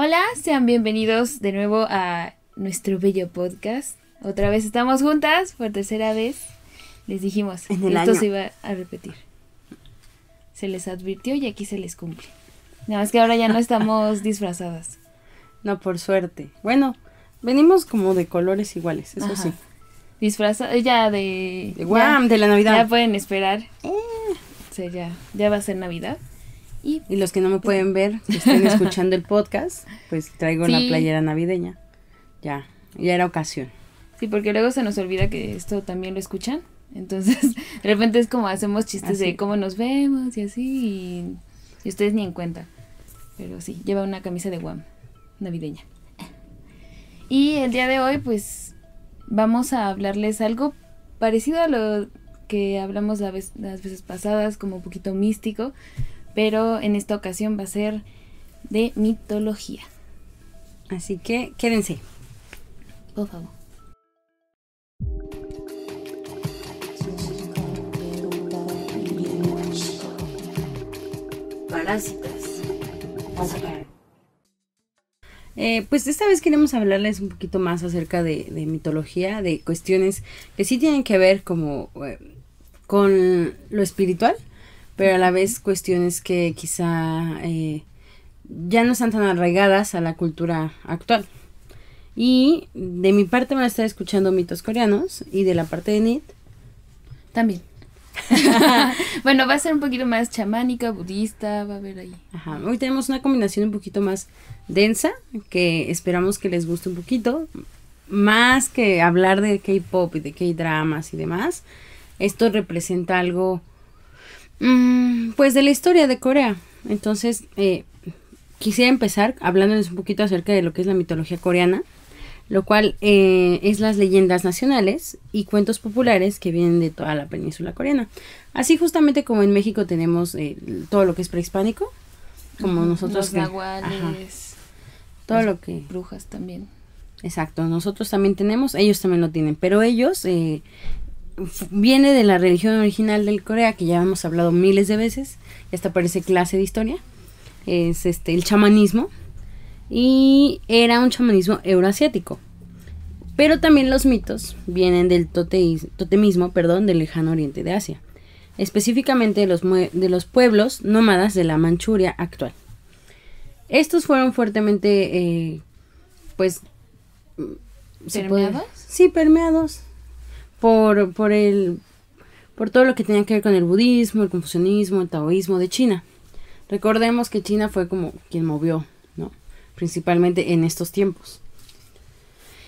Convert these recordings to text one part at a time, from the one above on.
Hola, sean bienvenidos de nuevo a nuestro bello podcast. Otra vez estamos juntas por tercera vez. Les dijimos, En el esto año. se iba a repetir. Se les advirtió y aquí se les cumple. Nada más que ahora ya no estamos disfrazadas. No, por suerte. Bueno, venimos como de colores iguales, eso Ajá. sí. Disfrazadas ya de... De guam, de la ya, Navidad. ya pueden esperar. O sea, ya, ya va a ser Navidad. Y Y los que no me pueden ver, que estén escuchando el podcast, pues traigo la Sí. playera navideña. Ya, ya era ocasión. Sí, porque luego se nos olvida que esto también lo escuchan. Entonces, de repente es como hacemos chistes Así. de cómo nos vemos y así, y, y ustedes ni en cuenta. Pero sí, lleva una camisa de guam navideña. Y el día de hoy, pues, vamos a hablarles algo parecido a lo que hablamos la vez- las veces pasadas, como un poquito místico, pero en esta ocasión va a ser de mitología. Así que quédense. Por favor. Parásitas. Eh, pues esta vez queremos hablarles un poquito más acerca de, de mitología, de cuestiones que sí tienen que ver como eh, con lo espiritual, pero a la vez cuestiones que quizá eh, ya no están tan arraigadas a la cultura actual. Y de mi parte van a estar escuchando mitos coreanos y de la parte de Nit, También. bueno, va a ser un poquito más chamánica, budista, va a haber ahí. Ajá, hoy tenemos una combinación un poquito más densa, que esperamos que les guste un poquito, más que hablar de K-pop y de K-dramas y demás. Esto representa algo, mm, pues, de la historia de Corea. Entonces, eh, quisiera empezar hablándoles un poquito acerca de lo que es la mitología coreana, lo cual eh, es las leyendas nacionales y cuentos populares que vienen de toda la península coreana. Así justamente como en México tenemos eh, todo lo que es prehispánico, como nosotros Los que- nahuales, todo lo que brujas también. Exacto, nosotros también tenemos, ellos también lo tienen, pero ellos eh, viene de la religión original del Corea, que ya hemos hablado miles de veces, esta parece clase de historia, es este el chamanismo, y era un chamanismo euroasiático. Pero también los mitos vienen del toteis- totemismo, perdón, del lejano oriente de Asia, específicamente de los, de los pueblos nómadas de la Manchuria actual. Estos fueron fuertemente, eh, pues, puede- ¿Permeados? Sí, permeados por, por el por todo lo que tenía que ver con el budismo, el confucianismo, el taoísmo de China. Recordemos que China fue como quien movió, ¿no? Principalmente en estos tiempos.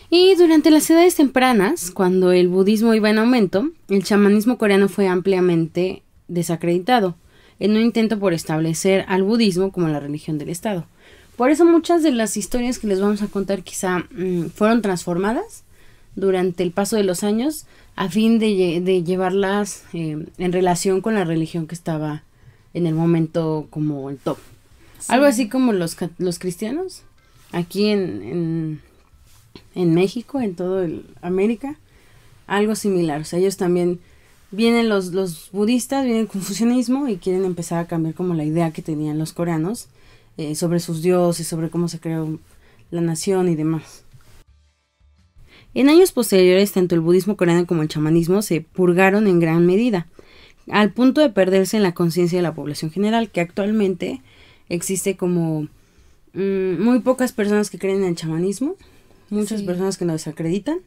Y durante las edades tempranas, cuando el budismo iba en aumento, el chamanismo coreano fue ampliamente desacreditado, en un intento por establecer al budismo como la religión del Estado. Por eso muchas de las historias que les vamos a contar quizá mm, fueron transformadas durante el paso de los años a fin de, lle- de llevarlas eh, en relación con la religión que estaba en el momento como el top. Algo así como los, los cristianos aquí en, en, en México, en todo el América, algo similar. O sea, ellos también vienen los, los budistas, vienen el confucianismo y quieren empezar a cambiar como la idea que tenían los coreanos eh, sobre sus dioses, sobre cómo se creó la nación y demás. En años posteriores, tanto el budismo coreano como el chamanismo se purgaron en gran medida, al punto de perderse en la conciencia de la población general, que actualmente existe como mm, muy pocas personas que creen en el chamanismo, muchas Sí. personas que lo desacreditan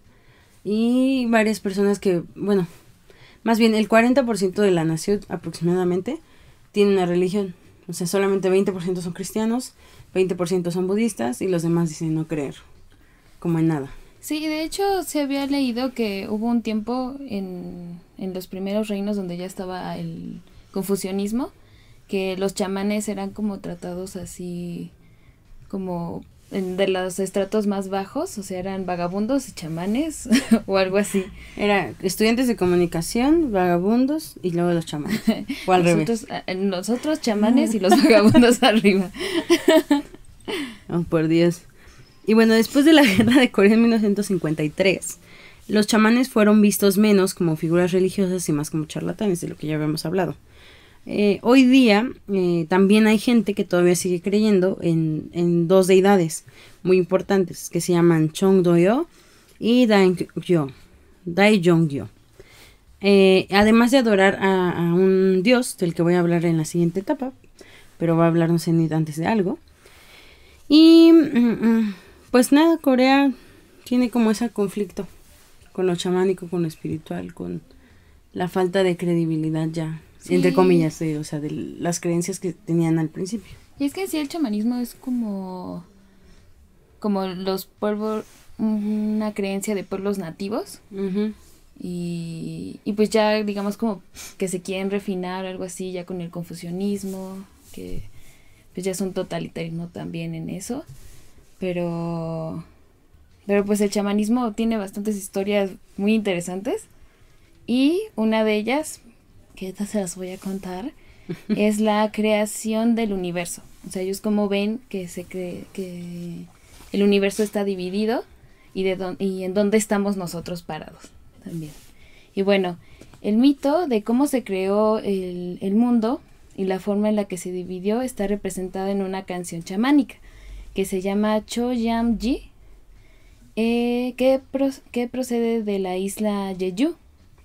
y varias personas que, bueno, más bien el 40% de la nación aproximadamente tiene una religión. O sea, solamente 20% son cristianos, 20% son budistas y los demás dicen no creer, como en nada. Sí, de hecho se había leído que hubo un tiempo en, en los primeros reinos donde ya estaba el confucianismo, que los chamanes eran como tratados así, como en- de los estratos más bajos, o sea, eran vagabundos y chamanes o algo así. Era estudiantes de comunicación, vagabundos y luego los chamanes. O al revés. nosotros, a- nosotros chamanes y los vagabundos arriba. Oh, por Dios. Y bueno, después de la guerra de Corea en 1953, los chamanes fueron vistos menos como figuras religiosas y más como charlatanes, de lo que ya habíamos hablado. Eh, hoy día eh, también hay gente que todavía sigue creyendo en, en dos deidades muy importantes que se llaman Chong Do-yo y Dae-yo. Dae-jong-yo. Eh, además de adorar a, un dios del que voy a hablar en la siguiente etapa, pero va a hablarnos en antes de algo. Y mm, mm, pues nada, Corea tiene como ese conflicto con lo chamánico, con lo espiritual, con la falta de credibilidad ya, entre comillas, o sea, de las creencias que tenían al principio. Y es que sí, el chamanismo es como, como los pueblos, una creencia de pueblos nativos. y, y pues ya, digamos, como que se quieren refinar algo así, ya con el confucianismo, que pues ya es un totalitarismo también en eso. Pero, pero pues el chamanismo tiene bastantes historias muy interesantes. Y una de ellas, que se las voy a contar, es la creación del universo. O sea, ellos como ven que se cree que el universo está dividido y, de y en dónde estamos nosotros parados también. Y bueno, el mito de cómo se creó el, el mundo y la forma en la que se dividió está representada en una canción chamánica que se llama Cho Yam Ji, eh, que, que procede de la isla Jeju,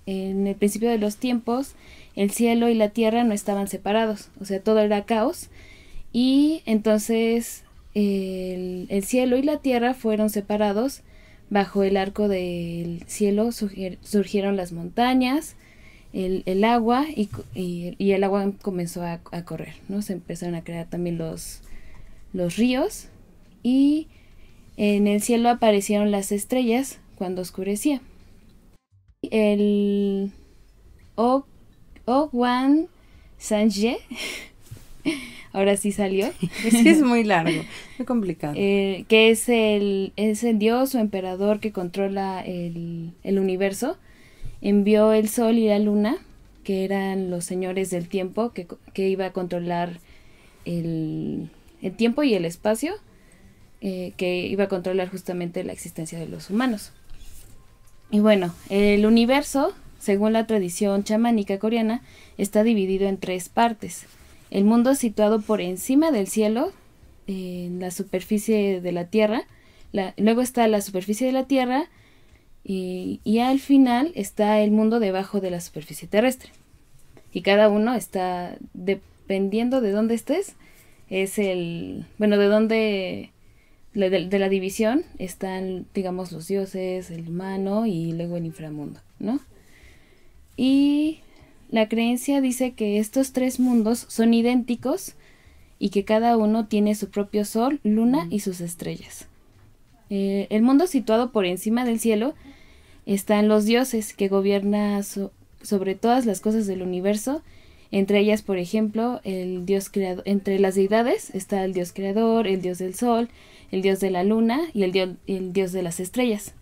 en el principio de los tiempos, el cielo y la tierra no estaban separados, o sea, todo era caos. Y entonces el, cielo y la tierra fueron separados. Bajo el arco del cielo surgieron las montañas, el, agua y, el agua comenzó a, correr, ¿no? Se empezaron a crear también los, los ríos y en el cielo aparecieron las estrellas cuando oscurecía el Ogwan Sanje. Ahora sí salió. Es que es muy largo, muy complicado. Eh, que es el, es el dios o emperador que controla el, universo. Envió el sol y la luna, que eran los señores del tiempo, que, que iba a controlar el, el, tiempo y el espacio, eh, que iba a controlar justamente la existencia de los humanos. Y bueno, el universo, según la tradición chamánica coreana, está dividido en tres partes. El mundo situado por encima del cielo, en la superficie de la Tierra, luego está la superficie de la Tierra y, y, al final está el mundo debajo de la superficie terrestre. Y cada uno está, dependiendo de dónde estés, es el, bueno, de dónde de, la división están, digamos, los dioses, el humano y luego el inframundo, ¿no? Y la creencia dice que estos tres mundos son idénticos y que cada uno tiene su propio sol, luna y sus estrellas. Eh, el mundo situado por encima del cielo están los dioses que gobiernan sobre todas las cosas del universo, entre ellas, por ejemplo, el dios creador, entre las deidades está el dios creador, el dios del sol, el dios de la luna y el dios, el dios de las estrellas.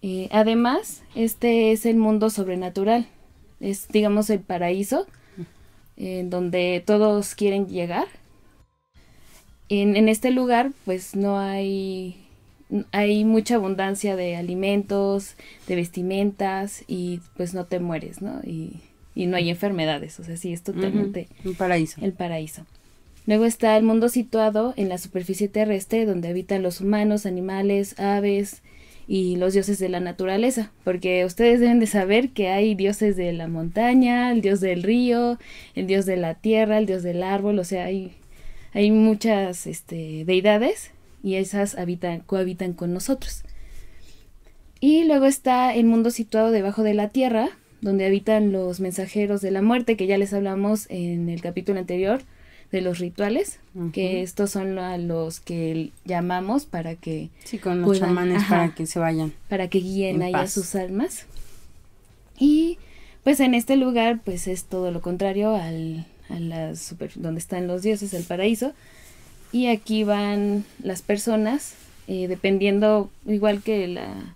Eh, además, este es el mundo sobrenatural, es digamos el paraíso, en donde todos quieren llegar. En, en, este lugar pues no hay, hay mucha abundancia de alimentos, de vestimentas y pues no te mueres, ¿no? Y, y no hay enfermedades, o sea, sí, es totalmente... El paraíso. El paraíso. Luego está el mundo situado en la superficie terrestre donde habitan los humanos, animales, aves y los dioses de la naturaleza, porque ustedes deben de saber que hay dioses de la montaña, el dios del río, el dios de la tierra, el dios del árbol, o sea, hay, hay muchas este, deidades y esas habitan, cohabitan con nosotros. Y luego está el mundo situado debajo de la tierra, donde habitan los mensajeros de la muerte, que ya les hablamos en el capítulo anterior, de los rituales, que estos son a los que llamamos para que... Sí, con los chamanes para que se vayan. Para que guíen ahí a sus almas. Y pues en este lugar pues es todo lo contrario al, a la super, donde están los dioses, el paraíso. Y aquí van las personas, eh, dependiendo, igual que la,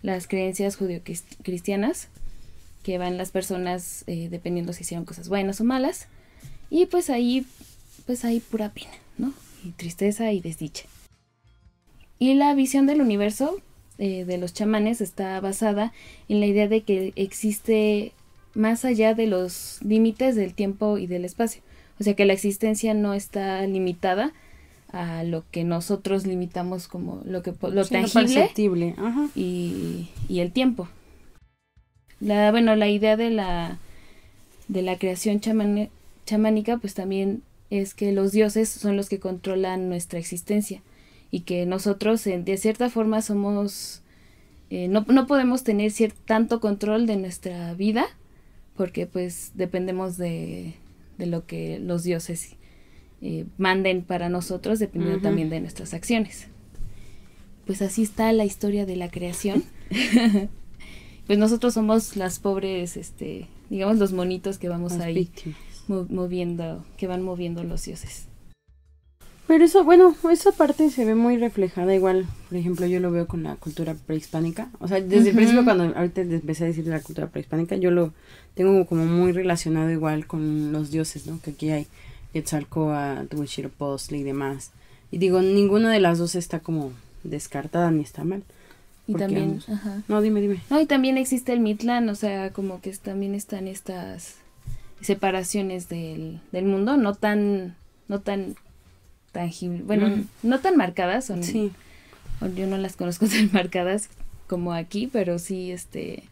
las creencias judio-cristianas, que van las personas eh, dependiendo si hicieron cosas buenas o malas. Y pues ahí pues hay pura pena, ¿no? Y tristeza y desdicha. Y la visión del universo eh, de los chamanes está basada en la idea de que existe más allá de los límites del tiempo y del espacio. O sea que la existencia no está limitada a lo que nosotros limitamos como lo que lo tangible Y, y, el tiempo. La, bueno, la idea de la de la creación chamánica pues también es que los dioses son los que controlan nuestra existencia y que nosotros de cierta forma somos eh, no, no, podemos tener tanto control de nuestra vida porque pues dependemos de, de lo que los dioses eh, manden para nosotros dependiendo también de nuestras acciones. Pues así está la historia de la creación. pues nosotros somos las pobres, este, digamos los monitos que vamos ahí moviendo, que van moviendo los dioses. Pero eso, bueno, esa parte se ve muy reflejada igual, por ejemplo, yo lo veo con la cultura prehispánica. O sea, desde el principio cuando ahorita empecé a decir de la cultura prehispánica, yo lo tengo como muy relacionado igual con los dioses, ¿no? Que aquí hay Quetzalcóatl, Huitzilopochtli y demás. Y digo, ninguna de las dos está como descartada ni está mal. Y también, ajá. No, dime, dime. No, y también existe el Mitlán, o sea, como que también están estas separaciones del, del mundo, no tan, no tan tangibles, bueno, no tan marcadas, son, sí. yo no las conozco tan marcadas como aquí, pero sí, este,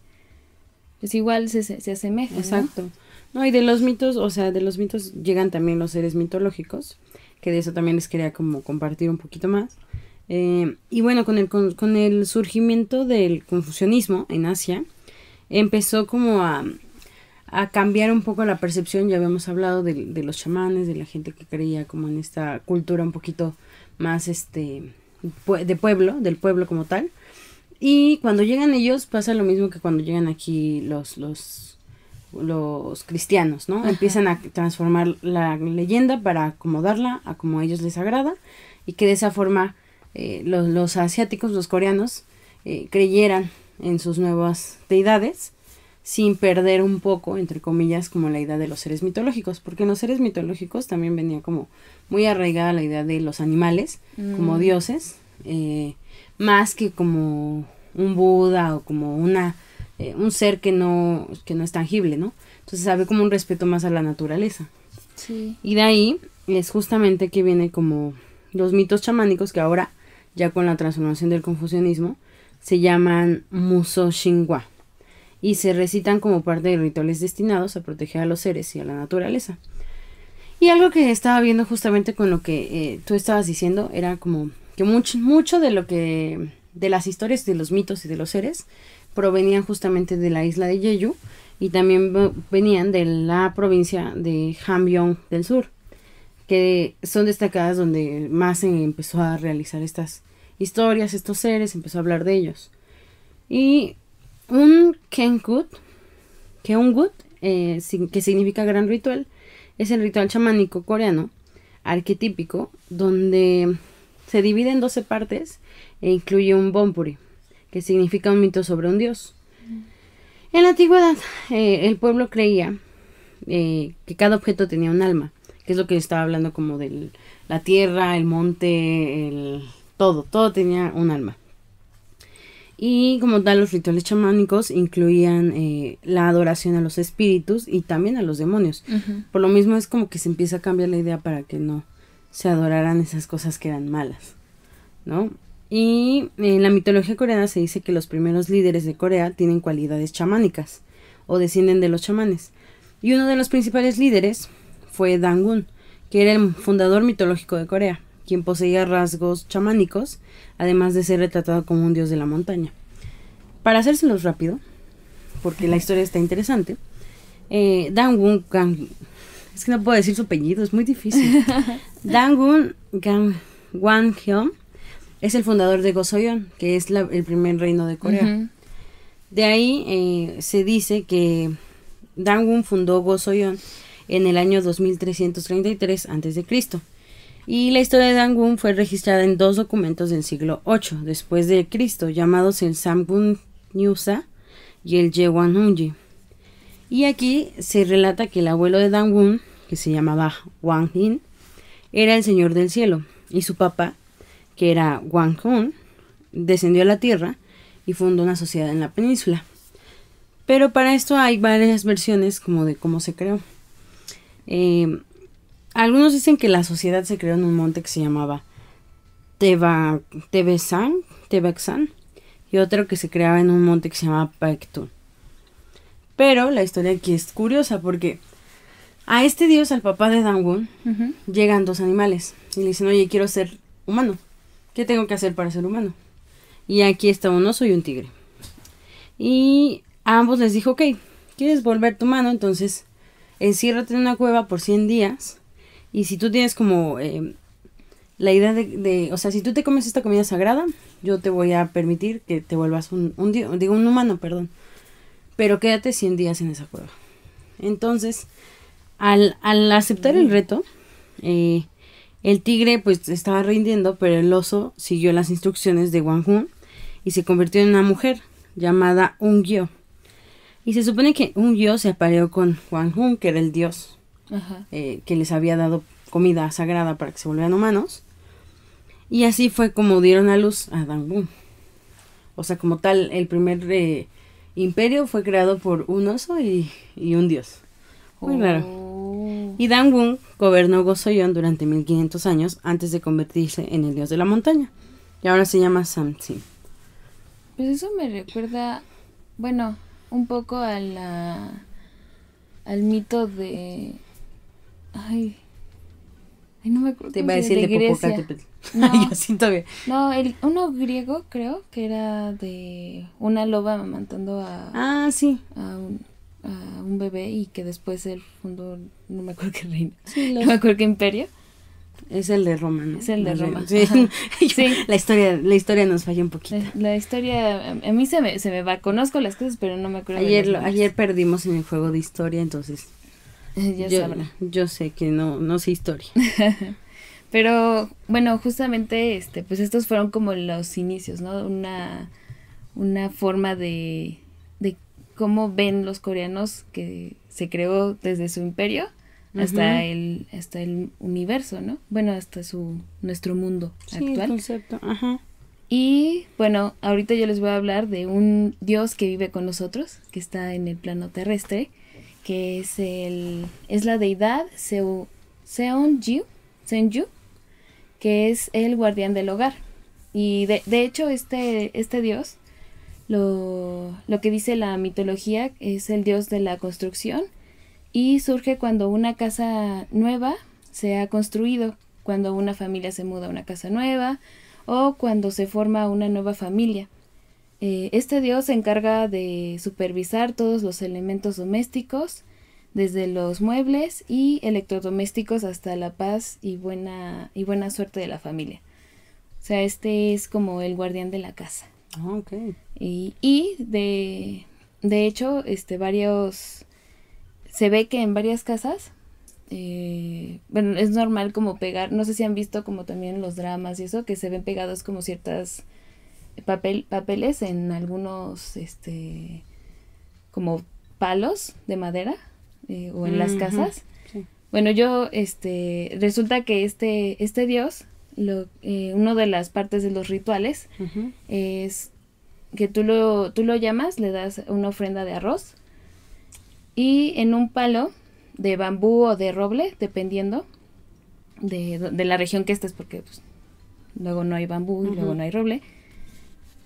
pues igual se, se asemeja. Exacto. No, y de los mitos, o sea, de los mitos llegan también los seres mitológicos, que de eso también les quería como compartir un poquito más. Eh, y bueno, con el, con, el surgimiento del confucianismo en Asia, empezó como a, a cambiar un poco la percepción, ya habíamos hablado de, de, los chamanes, de la gente que creía como en esta cultura un poquito más este de pueblo, del pueblo como tal. Y cuando llegan ellos pasa lo mismo que cuando llegan aquí los, los los cristianos, ¿no? Empiezan a transformar la leyenda para acomodarla a como a ellos les agrada y que de esa forma eh, los, asiáticos, los coreanos, eh, creyeran en sus nuevas deidades sin perder un poco, entre comillas, como la idea de los seres mitológicos, porque en los seres mitológicos también venía como muy arraigada la idea de los animales como mm. dioses, eh, más que como un Buda o como una eh, un ser que no, que no es tangible, ¿no? Entonces sabe como un respeto más a la naturaleza. Sí. Y de ahí es justamente que viene como los mitos chamánicos que ahora, ya con la transformación del confucianismo, se llaman Muso Xinhua y se recitan como parte de rituales destinados a proteger a los seres y a la naturaleza. Y algo que estaba viendo justamente con lo que eh, tú estabas diciendo era como que mucho, mucho de lo que de las historias de los mitos y de los seres provenían justamente de la isla de Jeju y también venían de la provincia de Hamgyong del sur, que son destacadas donde más se empezó a realizar estas historias, estos seres, empezó a hablar de ellos. Y un Kenkut, Keungut, eh, que significa gran ritual, es el ritual chamánico coreano arquetípico donde se divide en 12 partes e incluye un bonpuri, que significa un mito sobre un dios. En la antigüedad, eh, el pueblo creía eh, que cada objeto tenía un alma, que es lo que estaba hablando como de la tierra, el monte, el todo, todo tenía un alma. Y como tal, los rituales chamánicos incluían eh, la adoración a los espíritus y también a los demonios. Por lo mismo es como que se empieza a cambiar la idea para que no se adoraran esas cosas que eran malas, ¿no? Y en la mitología coreana se dice que los primeros líderes de Corea tienen cualidades chamánicas o descienden de los chamanes. Y uno de los principales líderes fue Dangun, que era el fundador mitológico de Corea, quien poseía rasgos chamánicos, además de ser retratado como un dios de la montaña. Para hacérselos rápido, porque la historia está interesante, eh, Dangun es que no puedo decir su apellido, es muy difícil. Dangun Gang es el fundador de Gosoyon, que es el primer reino de Corea. De ahí eh, se dice que Dangun fundó Gosoyon en el año 2333 a.C. Y la historia de Dangun fue registrada en dos documentos del siglo VIII después de Cristo, llamados el Samgun Nyusa y el Yewanunji. Y aquí se relata que el abuelo de Dangun, que se llamaba Wang Yin, era el señor del cielo, y su papá, que era Wang Hun, descendió a la tierra y fundó una sociedad en la península. Pero para esto hay varias versiones como de cómo se creó. Eh, algunos dicen que la sociedad se creó en un monte que se llamaba Teba, Tebexan, y otro que se creaba en un monte que se llamaba Paectun. Pero la historia aquí es curiosa porque a este dios, al papá de Dangun, llegan dos animales y le dicen, oye, quiero ser humano. ¿Qué tengo que hacer para ser humano? Y aquí está un oso y un tigre. Y a ambos les dijo, ok, ¿quieres volver tu humano? Entonces, enciérrate en una cueva por 100 días. Y si tú tienes como eh, la idea de, o sea, si tú te comes esta comida sagrada, yo te voy a permitir que te vuelvas un, digo, un humano, perdón. Pero quédate 100 días en esa cueva. Entonces, al, aceptar el reto, eh, el tigre pues estaba rindiendo, pero el oso siguió las instrucciones de Wang Hun y se convirtió en una mujer llamada Ungyo. Y se supone que Ungyo se apareó con Wang Hun, que era el dios eh, que les había dado comida sagrada para que se volvieran humanos. Y así fue como dieron a luz a Dangun. O sea, como tal, el primer eh, imperio fue creado por un oso y, un dios. Muy raro. Oh. Y Dangun gobernó Gosoyon durante 1500 años antes de convertirse en el dios de la montaña. Y ahora se llama Samsin. Pues eso me recuerda, bueno, un poco a la, al mito de... Ay, ay no me acuerdo. Te iba a decir de, de No, no el, uno griego creo que era de una loba amamantando a... Ah, sí. A un, a un bebé y que después él fundó, no me acuerdo qué reino, no me acuerdo qué imperio. Es el de Roma, ¿no? Es el de Roma. Sí. La historia, la historia nos falla un poquito. La, historia, a mí se me, se me va, conozco las cosas, pero no me acuerdo. Ayer, ayer perdimos en el juego de historia, entonces. ya yo, yo sé que no, no sé historia. pero, bueno, justamente, este, pues estos fueron como los inicios, ¿no? Una, una forma de, de cómo ven los coreanos que se creó desde su imperio hasta el hasta el universo, ¿no? Bueno, hasta su nuestro mundo actual. concepto. Ajá. Y bueno, ahorita yo les voy a hablar de un dios que vive con nosotros, que está en el plano terrestre, que es el es la deidad Seu, Seonju, Senju, que es el guardián del hogar. Y de, de hecho este este dios lo, lo que dice la mitología es el dios de la construcción y surge cuando una casa nueva se ha construido, cuando una familia se muda a una casa nueva o cuando se forma una nueva familia. Eh, este dios se encarga de supervisar todos los elementos domésticos, desde los muebles y electrodomésticos hasta la paz y buena, y buena suerte de la familia. O sea, este es como el guardián de la casa. Ah, y, y de, de hecho, este, varios se ve que en varias casas, eh, bueno, es normal como pegar, no sé si han visto como también los dramas y eso, que se ven pegados como ciertas papel, papeles en algunos, este, como palos de madera eh, o en las casas. Bueno, yo, este, resulta que este, este dios, lo, eh, uno de las partes de los rituales es que tú lo, tú lo llamas, le das una ofrenda de arroz y en un palo de bambú o de roble, dependiendo de, de la región que estés, porque pues, luego no hay bambú y luego no hay roble,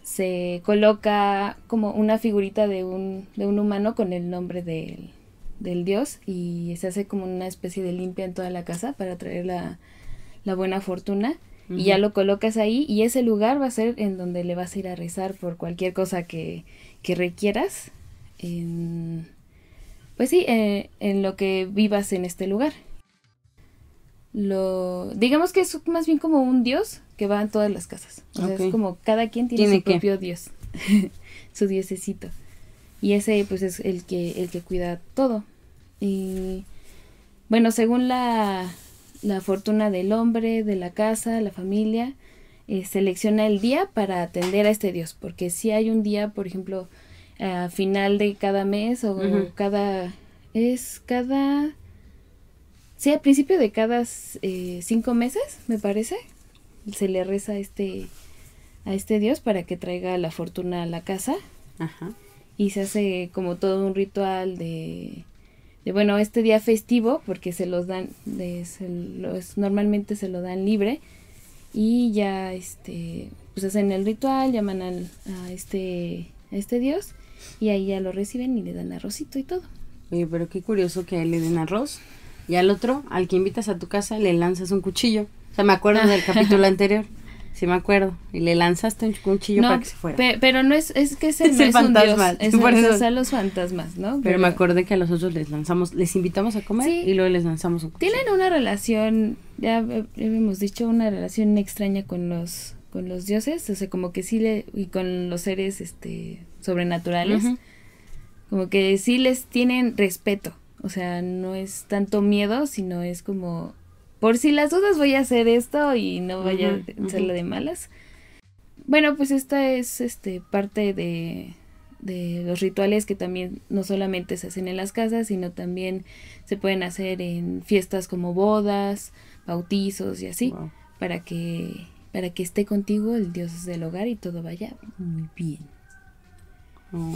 se coloca como una figurita de un, de un humano con el nombre del, del dios y se hace como una especie de limpia en toda la casa para traer la, la buena fortuna. Y ya lo colocas ahí y ese lugar va a ser en donde le vas a ir a rezar por cualquier cosa que, que requieras. En, pues sí, eh, en lo que vivas en este lugar. Lo, digamos que es más bien como un dios que va en todas las casas. O sea, es como cada quien tiene, su propio dios, su diosecito. Y ese pues es el que, el que cuida todo. Y bueno, según la, la fortuna del hombre, de la casa, la familia, eh, selecciona el día para atender a este dios. Porque si hay un día, por ejemplo, a final de cada mes o cada... Es cada... Sí, al principio de cada eh, cinco meses, me parece, se le reza a este, a este dios para que traiga la fortuna a la casa. Ajá. y se hace como todo un ritual de, de bueno, este día festivo, porque se los dan, de, se los, normalmente se lo dan libre, y ya este, pues hacen el ritual, llaman al, a, este, a este dios, y ahí ya lo reciben y le dan arrocito y todo. Oye, pero qué curioso que a él le den arroz, y al otro, al que invitas a tu casa, le lanzas un cuchillo. O sea, me acuerdo del capítulo anterior. Sí, me acuerdo. Y le lanzaste un cuchillo para que se fuera. pero no es, es que ese no es fantasma. Un dios, es, por eso. a los fantasmas, ¿no? Pero, me acordé que a los otros les lanzamos, les invitamos a comer y luego les lanzamos un cuchillo. Tienen una relación, ya hemos dicho, una relación extraña con los con los dioses, o sea, como que sí le y con los seres este sobrenaturales. Como que sí les tienen respeto. O sea, no es tanto miedo, sino es como por si las dudas voy a hacer esto y no vaya a ser de malas. Bueno, pues esta es este parte de, de los rituales que también no solamente se hacen en las casas, sino también se pueden hacer en fiestas como bodas, bautizos y así, para que para que esté contigo el Dios del hogar y todo vaya muy bien. Oh,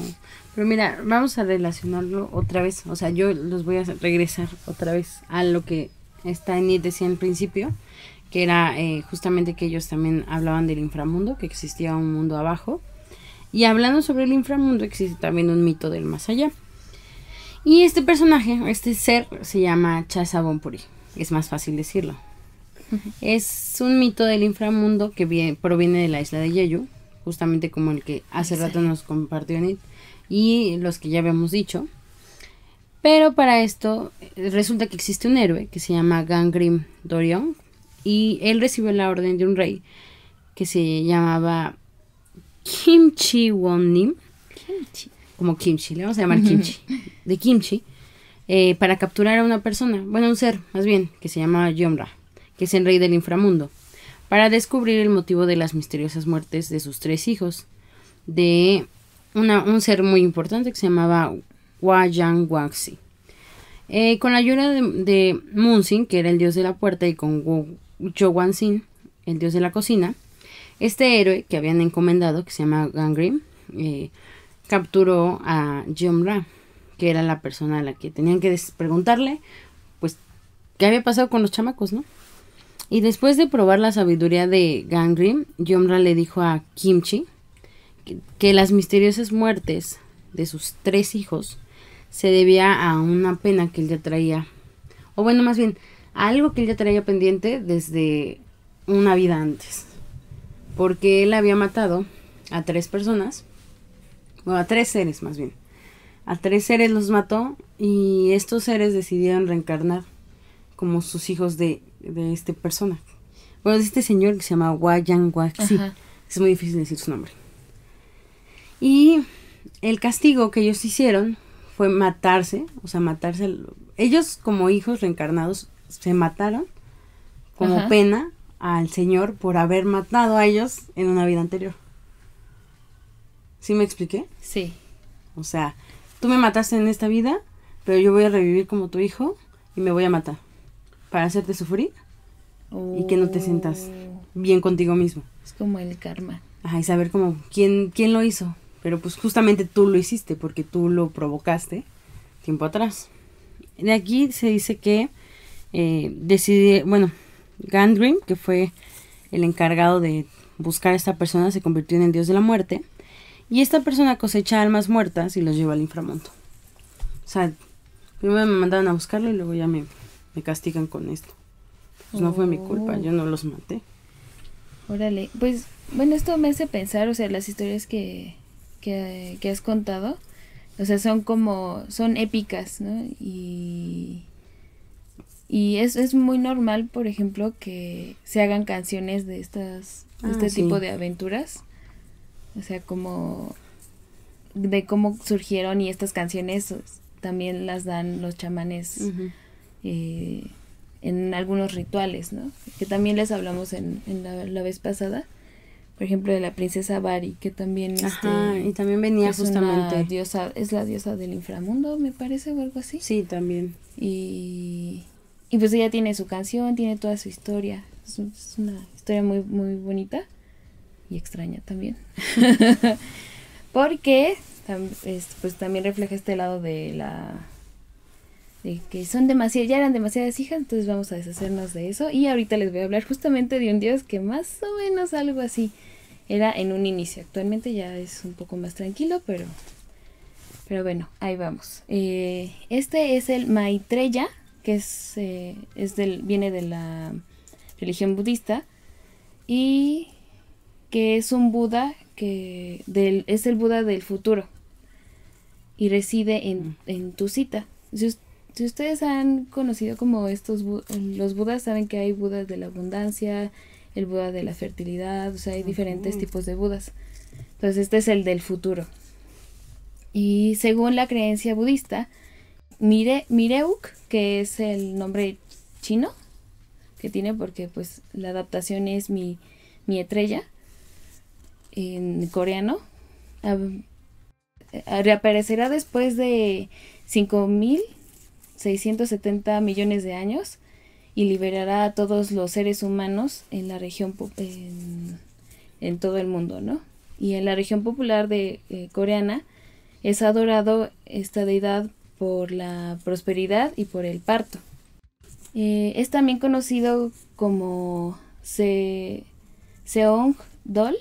pero mira, vamos a relacionarlo otra vez, o sea, yo los voy a regresar otra vez a lo que Steiner decía al principio, que era eh, justamente que ellos también hablaban del inframundo, que existía un mundo abajo. Y hablando sobre el inframundo, existe también un mito del más allá. Y este personaje, este ser, se llama Chasa Bonpuri. Es más fácil decirlo. Es un mito del inframundo que proviene de la isla de Yeyu, justamente como el que hace rato nos compartió Anit, y los que ya habíamos dicho. Pero para esto resulta que existe un héroe que se llama Gangrim Dorion y él recibió la orden de un rey que se llamaba Kimchi Wonnim. Kimchi. Como Kimchi, le vamos a llamar Kimchi. de Kimchi. Eh, para capturar a una persona, bueno, un ser más bien, que se llama Yomra, que es el rey del inframundo, para descubrir el motivo de las misteriosas muertes de sus tres hijos, de un ser muy importante que se llamaba Wayang eh, con la ayuda de, de Munsin, que era el dios de la puerta, y con Jowansin, el dios de la cocina, este héroe que habían encomendado, que se llama Gangrim, eh, capturó a Jomra, que era la persona a la que tenían que preguntarle, pues, qué había pasado con los chamacos, ¿no? Y después de probar la sabiduría de Gangrim, Jomra le dijo a Kimchi que las misteriosas muertes de sus tres hijos se debía a una pena que él ya traía, o bueno, más bien, a algo que él ya traía pendiente desde una vida antes. Porque él había matado a tres personas, o a tres seres más bien. A tres seres los mató y estos seres decidieron reencarnar como sus hijos de, de este persona. Bueno, de este señor que se llama Wayan Waxi. Es muy difícil decir su nombre. Y el castigo que ellos hicieron fue matarse, o sea, matarse. Ellos como hijos reencarnados se mataron como pena al Señor por haber matado a ellos en una vida anterior. ¿Sí me expliqué? Sí. O sea, tú me mataste en esta vida, pero yo voy a revivir como tu hijo y me voy a matar para hacerte sufrir y que no te sientas oh. bien contigo mismo. Es como el karma. Ajá, y saber como quién, quién lo hizo. Pero pues justamente tú lo hiciste porque tú lo provocaste tiempo atrás. De aquí se dice que eh, decide, bueno, Gandrim, que fue el encargado de buscar a esta persona, se convirtió en el dios de la muerte. Y esta persona cosecha almas muertas y los lleva al inframundo. O sea, primero me mandaron a buscarlo y luego ya me, me castigan con esto. Pues no fue mi culpa, yo no los maté. Órale, pues bueno, esto me hace pensar, o sea, las historias que, que, has contado, o sea, son como, son épicas, ¿no? Y, y es, es muy normal, por ejemplo, que se hagan canciones de estas, de este ah, tipo de aventuras. O sea, como de cómo surgieron y estas canciones también las dan los chamanes eh, en algunos rituales, ¿no? Que también les hablamos en, en la, la, vez pasada por ejemplo, de la princesa Bari, que también... Ajá, este, y también venía justamente... diosa, es la diosa del inframundo, me parece, o algo así. Sí, también. Y, y pues ella tiene su canción, tiene toda su historia. Es, una historia muy, muy bonita y extraña también. Porque pues también refleja este lado de la de que son demasiadas, ya eran demasiadas hijas, entonces vamos a deshacernos de eso. Y ahorita les voy a hablar justamente de un dios que más o menos algo así era en un inicio. Actualmente ya es un poco más tranquilo, pero, pero bueno, ahí vamos. Eh, este es el Maitreya, que es, eh, es del, viene de la religión budista y que es un Buda que del, es el Buda del futuro y reside en, mm. en tu cita. Si, si, ustedes han conocido como estos los Budas, saben que hay Budas de la abundancia, el Buda de la fertilidad, o sea, hay diferentes tipos de Budas. Entonces este es el del futuro. Y según la creencia budista, Mire, Mireuk, que es el nombre chino que tiene porque pues la adaptación es mi, mi estrella en coreano, reaparecerá después de 5.670 millones de años y liberará a todos los seres humanos en la región en, en todo el mundo, ¿no? Y en la región popular de eh, coreana es adorado esta deidad por la prosperidad y por el parto. Eh, es también conocido como Se Seong Dol,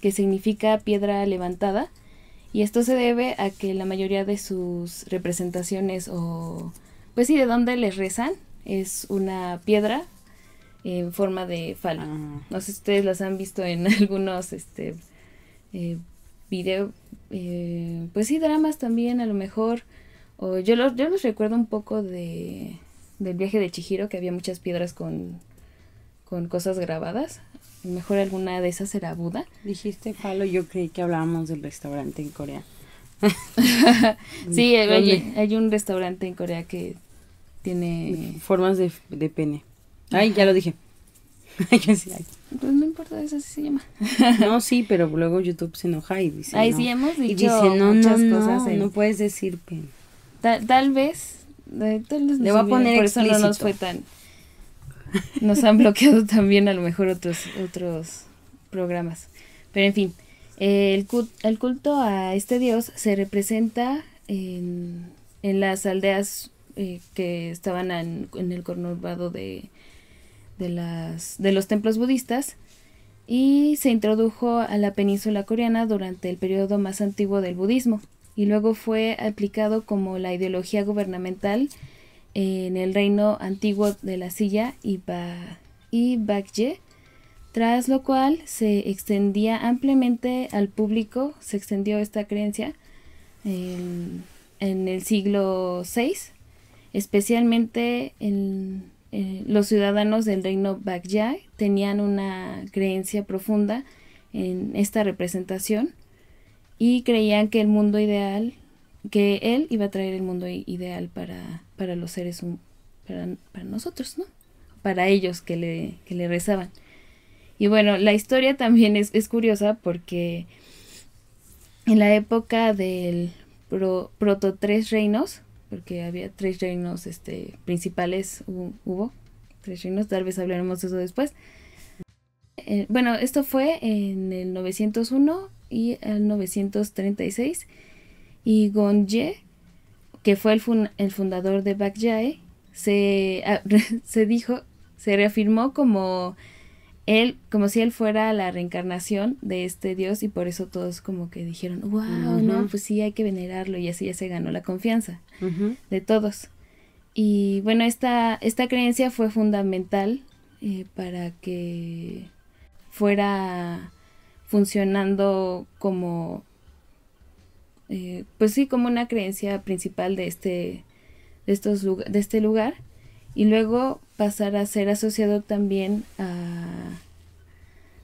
que significa piedra levantada, y esto se debe a que la mayoría de sus representaciones o pues sí de dónde les rezan es una piedra en forma de falo. Ah. No sé si ustedes las han visto en algunos este eh, videos, eh, pues sí, dramas también a lo mejor. O yo, los, yo los recuerdo un poco de del viaje de Chihiro, que había muchas piedras con, con cosas grabadas. Mejor alguna de esas era Buda. Dijiste falo, yo creí que hablábamos del restaurante en Corea. sí, hay, hay, un restaurante en Corea que tiene... Formas de, de pene. Ay, ya lo dije. pues no importa, eso sí se llama. no, sí, pero luego YouTube se enoja y dice. Ay, sí, hemos dicho y dice, no, muchas no, cosas. No, no puedes decir pene. tal vez. Le voy a poner Por eso no nos fue tan. Nos han bloqueado también a lo mejor otros, otros programas. Pero en fin, el, el culto a este dios se representa en, en las aldeas eh, que estaban en, el conurbado de, de, las, de los templos budistas y se introdujo a la península coreana durante el periodo más antiguo del budismo y luego fue aplicado como la ideología gubernamental en el reino antiguo de la silla y, ba y Bakye, tras lo cual se extendía ampliamente al público, se extendió esta creencia en, en el siglo VI especialmente los ciudadanos del reino Bagyai tenían una creencia profunda en esta representación y creían que el mundo ideal, que él iba a traer el mundo ideal para, para los seres para, para, nosotros, ¿no? Para ellos que le, que le rezaban. Y bueno, la historia también es, es curiosa porque en la época del proto tres reinos, porque había tres reinos este, principales, hubo, tres reinos, tal vez hablaremos de eso después. Eh, bueno, esto fue en el 901 y el 936 y Gonje, que fue el, el fundador de Bakjae, se, ah, se dijo, se reafirmó como él, como si él fuera la reencarnación de este dios y por eso todos como que dijeron, wow, no, pues sí hay que venerarlo y así ya se ganó la confianza de todos. Y bueno, esta, esta creencia fue fundamental eh, para que fuera funcionando como, eh, pues sí, como una creencia principal de este, de estos, de este lugar y luego pasar a ser asociado también a,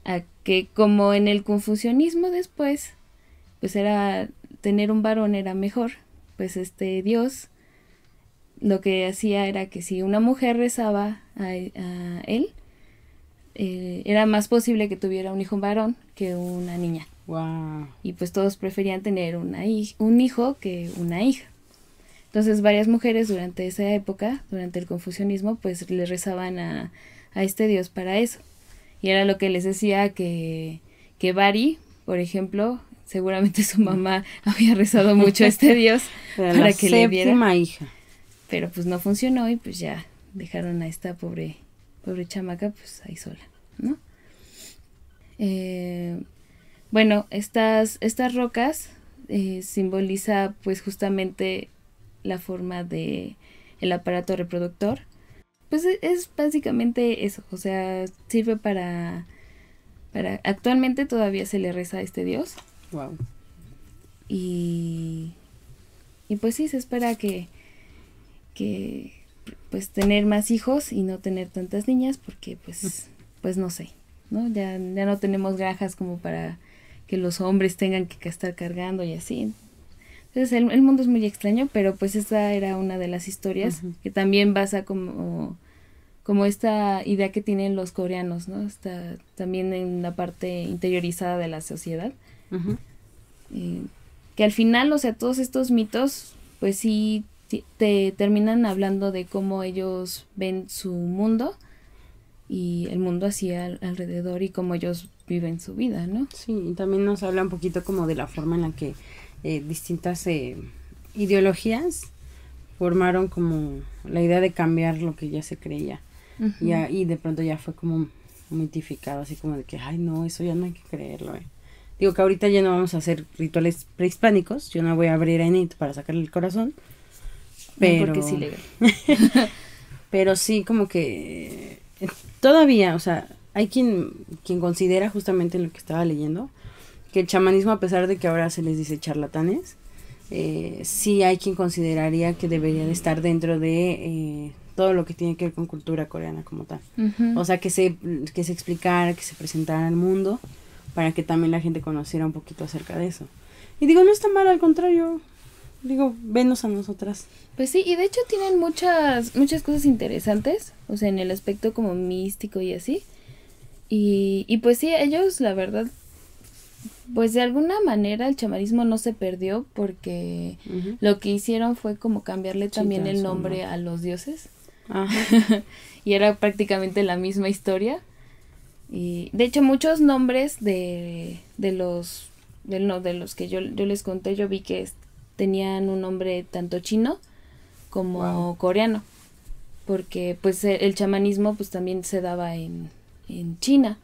a que como en el confucianismo después, pues era tener un varón era mejor, pues este Dios lo que hacía era que si una mujer rezaba a, él, eh, era más posible que tuviera un hijo varón que una niña. Y pues todos preferían tener una un hijo que una hija. Entonces varias mujeres durante esa época, durante el confucianismo, pues le rezaban a, a este dios para eso. Y era lo que les decía que, que Bari, por ejemplo, seguramente su mamá había rezado mucho a este dios para que le diera. hija. Pero pues no funcionó y pues ya dejaron a esta pobre, pobre chamaca pues ahí sola, ¿no? Eh, bueno, estas, estas rocas eh, simboliza pues justamente la forma de el aparato reproductor. Pues e, es, básicamente eso, o sea, sirve para, para actualmente todavía se le reza a este dios. Wow. Y y pues sí se espera que que pues tener más hijos y no tener tantas niñas porque pues pues no sé, ¿no? Ya ya no tenemos granjas como para que los hombres tengan que estar cargando y así. Entonces el, mundo es muy extraño, pero pues esa era una de las historias que también basa como, como esta idea que tienen los coreanos, ¿no? Está también en la parte interiorizada de la sociedad. que al final, o sea, todos estos mitos, pues sí te terminan hablando de cómo ellos ven su mundo y el mundo así alrededor y cómo ellos viven su vida, ¿no? Sí, y también nos habla un poquito como de la forma en la que eh, distintas eh, ideologías formaron como la idea de cambiar lo que ya se creía. y, y, de pronto ya fue como mitificado, así como de que, ay, no, eso ya no hay que creerlo. Eh. Digo que ahorita ya no vamos a hacer rituales prehispánicos, yo no voy a abrir a Enid para sacarle el corazón. Pero... porque sí pero sí, como que todavía, o sea, hay quien, quien considera justamente lo que estaba leyendo, que el chamanismo, a pesar de que ahora se les dice charlatanes, eh, sí hay quien consideraría que debería de estar dentro de eh, todo lo que tiene que ver con cultura coreana como tal. O sea, que se, que se explicara, que se presentara al mundo, para que también la gente conociera un poquito acerca de eso. Y digo, no está mal, al contrario. Digo, venos a nosotras. Pues sí, y de hecho tienen muchas, muchas cosas interesantes, o sea, en el aspecto como místico y así. Y, y pues sí, ellos, la verdad, pues de alguna manera el chamanismo no se perdió porque lo que hicieron fue como cambiarle también el nombre a los dioses. y era prácticamente la misma historia. Y de hecho muchos nombres de, de los de, no, de los que yo, yo les conté, yo vi que tenían un nombre tanto chino como coreano. Porque pues el chamanismo pues también se daba en, en China.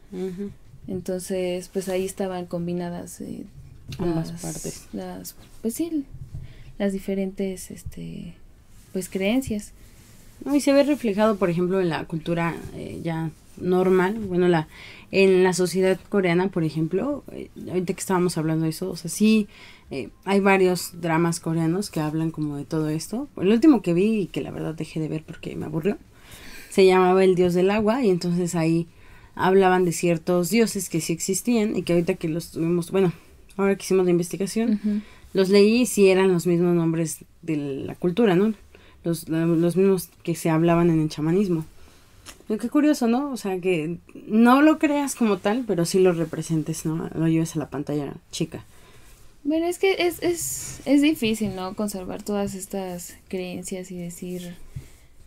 Entonces, pues ahí estaban combinadas eh, ambas partes. Las, pues sí, las diferentes, este, pues creencias. y se ve reflejado, por ejemplo, en la cultura eh, ya normal, bueno, la en la sociedad coreana, por ejemplo, eh, ahorita que estábamos hablando de eso, o sea, sí, hay varios dramas coreanos que hablan como de todo esto. El último que vi y que la verdad dejé de ver porque me aburrió, se llamaba El Dios del Agua y entonces ahí hablaban de ciertos dioses que sí existían y que ahorita que los tuvimos, bueno, ahora que hicimos la investigación, los leí y sí eran los mismos nombres de la cultura, ¿no? Los, los mismos que se hablaban en el chamanismo. Pero qué curioso, ¿no? O sea, que no lo creas como tal, pero sí lo representes, ¿no? Lo lleves a la pantalla chica. Bueno, es que es, es, es difícil, ¿no? Conservar todas estas creencias y decir...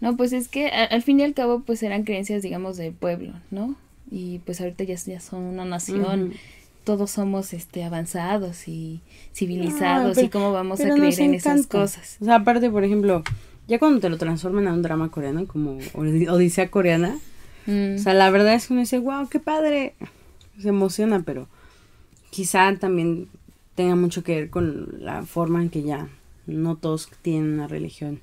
No, pues es que al fin y al cabo, pues eran creencias, digamos, del pueblo, ¿no? Y pues ahorita ya, ya son una nación. Todos somos este avanzados y civilizados y cómo vamos a creer en esas cosas. O sea, aparte, por ejemplo, ya cuando te lo transforman a un drama coreano como Odisea coreana, mm. o sea, la verdad es que uno dice, wow, qué padre, se emociona, pero quizá también tenga mucho que ver con la forma en que ya no todos tienen una religión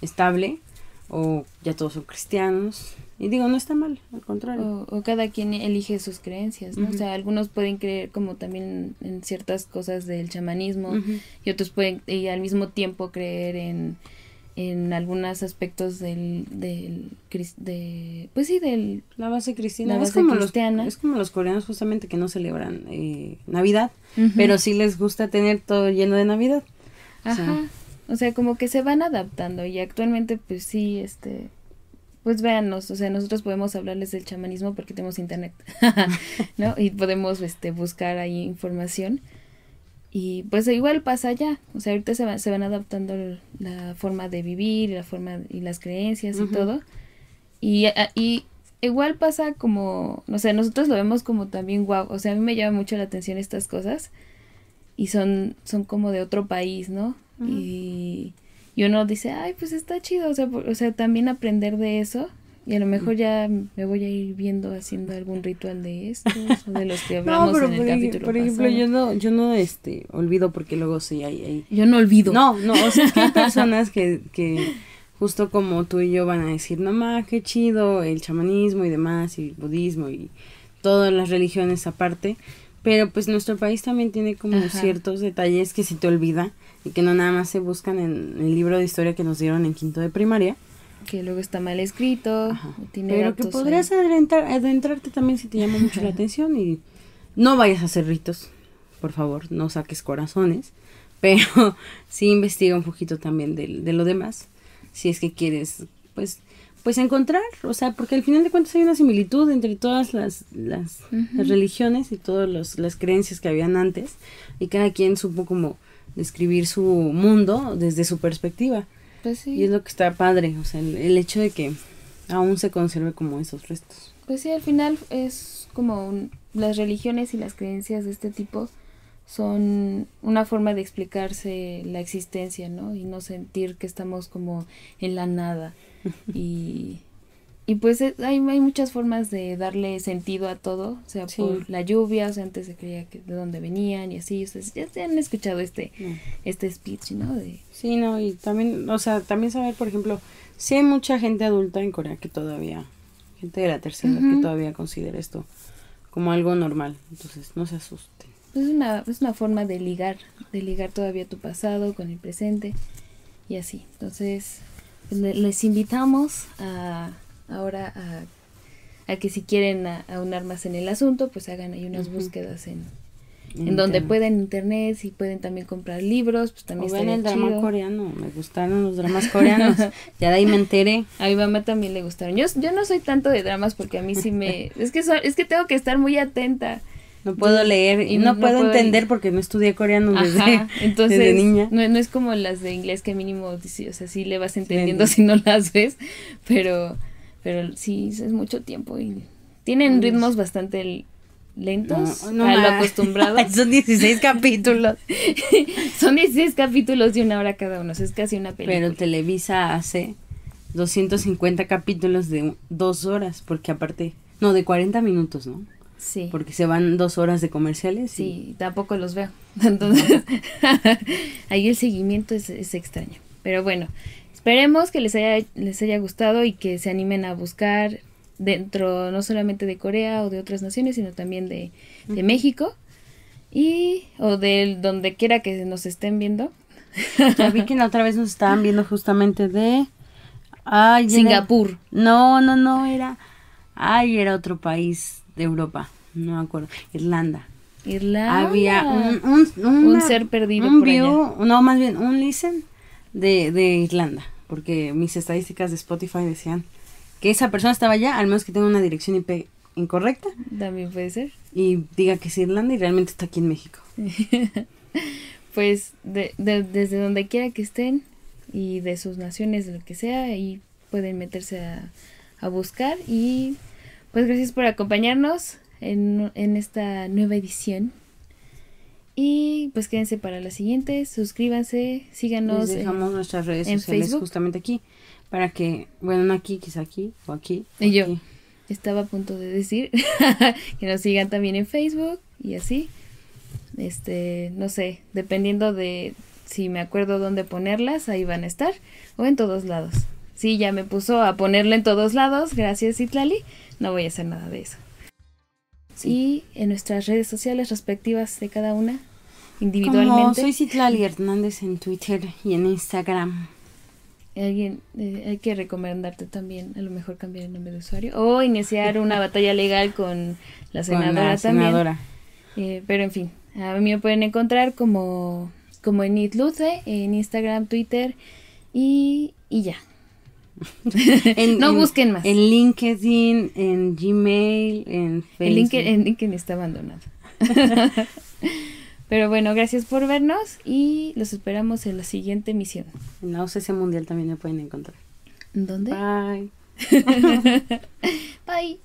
estable o ya todos son cristianos y digo, no está mal, al contrario. O, cada quien elige sus creencias, ¿no? O sea, algunos pueden creer como también en ciertas cosas del chamanismo y otros pueden, y al mismo tiempo creer en, en algunos aspectos del, del de, pues sí, del... La base cristiana. es, como Los, es como los coreanos justamente que no celebran eh, Navidad, pero sí les gusta tener todo lleno de Navidad. Ajá. O sea, como que se van adaptando y actualmente pues sí, este pues véannos, o sea, nosotros podemos hablarles del chamanismo porque tenemos internet, ¿no? Y podemos este, buscar ahí información. Y pues igual pasa allá, o sea, ahorita se, van se van adaptando la forma de vivir, la forma y las creencias y todo. Y, y igual pasa como, no sé, nosotros lo vemos como también guau, o sea, a mí me llama mucho la atención estas cosas. y son, son como de otro país, ¿no? Y, y uno dice, ay, pues está chido, o sea, o sea, también aprender de eso y a lo mejor ya me voy a ir viendo haciendo algún ritual de estos o de los que hablamos en el por, capítulo por ejemplo, yo no, yo no este, olvido porque luego sí hay, hay... Yo no olvido. No, no, o sea, es que hay personas que, que justo como tú y yo van a decir, no ma, qué chido el chamanismo y demás, y el budismo y todas las religiones aparte, pero pues nuestro país también tiene como Ajá. ciertos detalles que se te olvida y que no nada más se buscan en el libro de historia que nos dieron en quinto de primaria, Que luego está mal escrito. Tiene Pero que podrías ahí. adentrar, adentrarte también si te llama mucho la atención y no vayas a hacer ritos, por favor, no saques corazones, pero sí investiga un poquito también de, de lo demás, si es que quieres, pues, pues encontrar, o sea, porque al final de cuentas hay una similitud entre todas las, las, Ujú. las religiones y todas las creencias que habían antes y cada quien supo como describir su mundo desde su perspectiva. Pues sí. Y es lo que está padre, o sea, el, el hecho de que aún se conserve como esos restos. Pues sí, al final es como un- las religiones y las creencias de este tipo son una forma de explicarse la existencia, ¿no? Y no sentir que estamos como en la nada. Y, y pues es- hay, hay muchas formas de darle sentido a todo, o sea, Sí. por la lluvia, o sea, antes se creía que de dónde venían y así, o sea, ya se han escuchado este, No. este speech, ¿no? De, Sí, no, y también, o sea, también saber, por ejemplo, si hay mucha gente adulta en Corea que todavía, gente de la tercera, que todavía considera esto como algo normal, entonces no se asusten. Es una, es una forma de ligar, de ligar todavía tu pasado con el presente y así. Entonces, le- les invitamos a ahora a, a que si quieren aunar más en el asunto, pues hagan ahí unas búsquedas en, en donde Internet. pueden internet, si pueden también comprar libros, pues O también ven el drama chido. coreano, me gustaron los dramas coreanos, ya de ahí me enteré. A mi mamá también le gustaron. Yo, yo no soy tanto de dramas porque a mí sí me... es, que so- es que tengo que estar muy atenta. No puedo leer y no, no puedo, puedo- entender porque no estudié coreano desde, Ajá, entonces desde niña. No, no es como las de inglés que mínimo, o sea, sí le vas entendiendo si no las ves, pero, pero sí es mucho tiempo y tienen ritmos bastante lentos No, no a lo acostumbrado. Son 16 capítulos. Son 16 capítulos de una hora cada uno, o sea, es casi una película. Pero Televisa hace 250 capítulos de dos horas, porque aparte, no, de 40 minutos, ¿no? sí, Porque se van dos horas de comerciales. y- sí, tampoco los veo. Entonces, ahí el seguimiento es, es extraño. Pero bueno, esperemos que les haya, les haya gustado y que se animen a buscar dentro no solamente de Corea o de otras naciones, sino también de, de. México y o de donde quiera que nos estén viendo. Ya vi que la otra vez nos estaban viendo justamente de... Ay, era- Singapur. No, no, no, era... Ay, era otro país de Europa, no me acuerdo. Irlanda. Irlanda. Había un, un, Un ser perdido un por view, no, más bien un listen de, de Irlanda, porque mis estadísticas de Spotify decían que esa persona estaba allá, al menos que tenga una dirección IP incorrecta También puede ser. y diga que es Irlanda y realmente está aquí en México. Pues de, de- desde donde quiera que estén y de sus naciones, de lo que sea, ahí pueden meterse a, a buscar. Y pues gracias por acompañarnos en, en esta nueva edición. Y pues quédense para la siguiente, suscríbanse, síganos. Nos en- dejamos nuestras redes en sociales Facebook. justamente aquí para que, bueno, no aquí, quizá aquí o aquí. o Y yo. aquí. estaba a punto de decir que nos sigan también en Facebook y así. Este, no sé, dependiendo de si me acuerdo dónde ponerlas, ahí van a estar o en todos lados. Sí, ya me puso a ponerla en todos lados, gracias Itlali. No voy a hacer nada de eso. Y en nuestras redes sociales respectivas de cada una, Como individualmente. soy Citlali Hernández en Twitter y en Instagram. Alguien, eh, hay que recomendarte también, a lo mejor cambiar el nombre de usuario o iniciar una batalla legal con la con senadora la también. senadora. Eh, pero en fin, a mí me pueden encontrar como, como en Itluce, en Instagram, Twitter y, y ya. En- no en- busquen más. En LinkedIn, en Gmail, en Facebook. El link, el LinkedIn está abandonado. Pero bueno, gracias por vernos y los esperamos en la siguiente emisión. En la OCC Mundial también me pueden encontrar. ¿Dónde? Bye. Bye.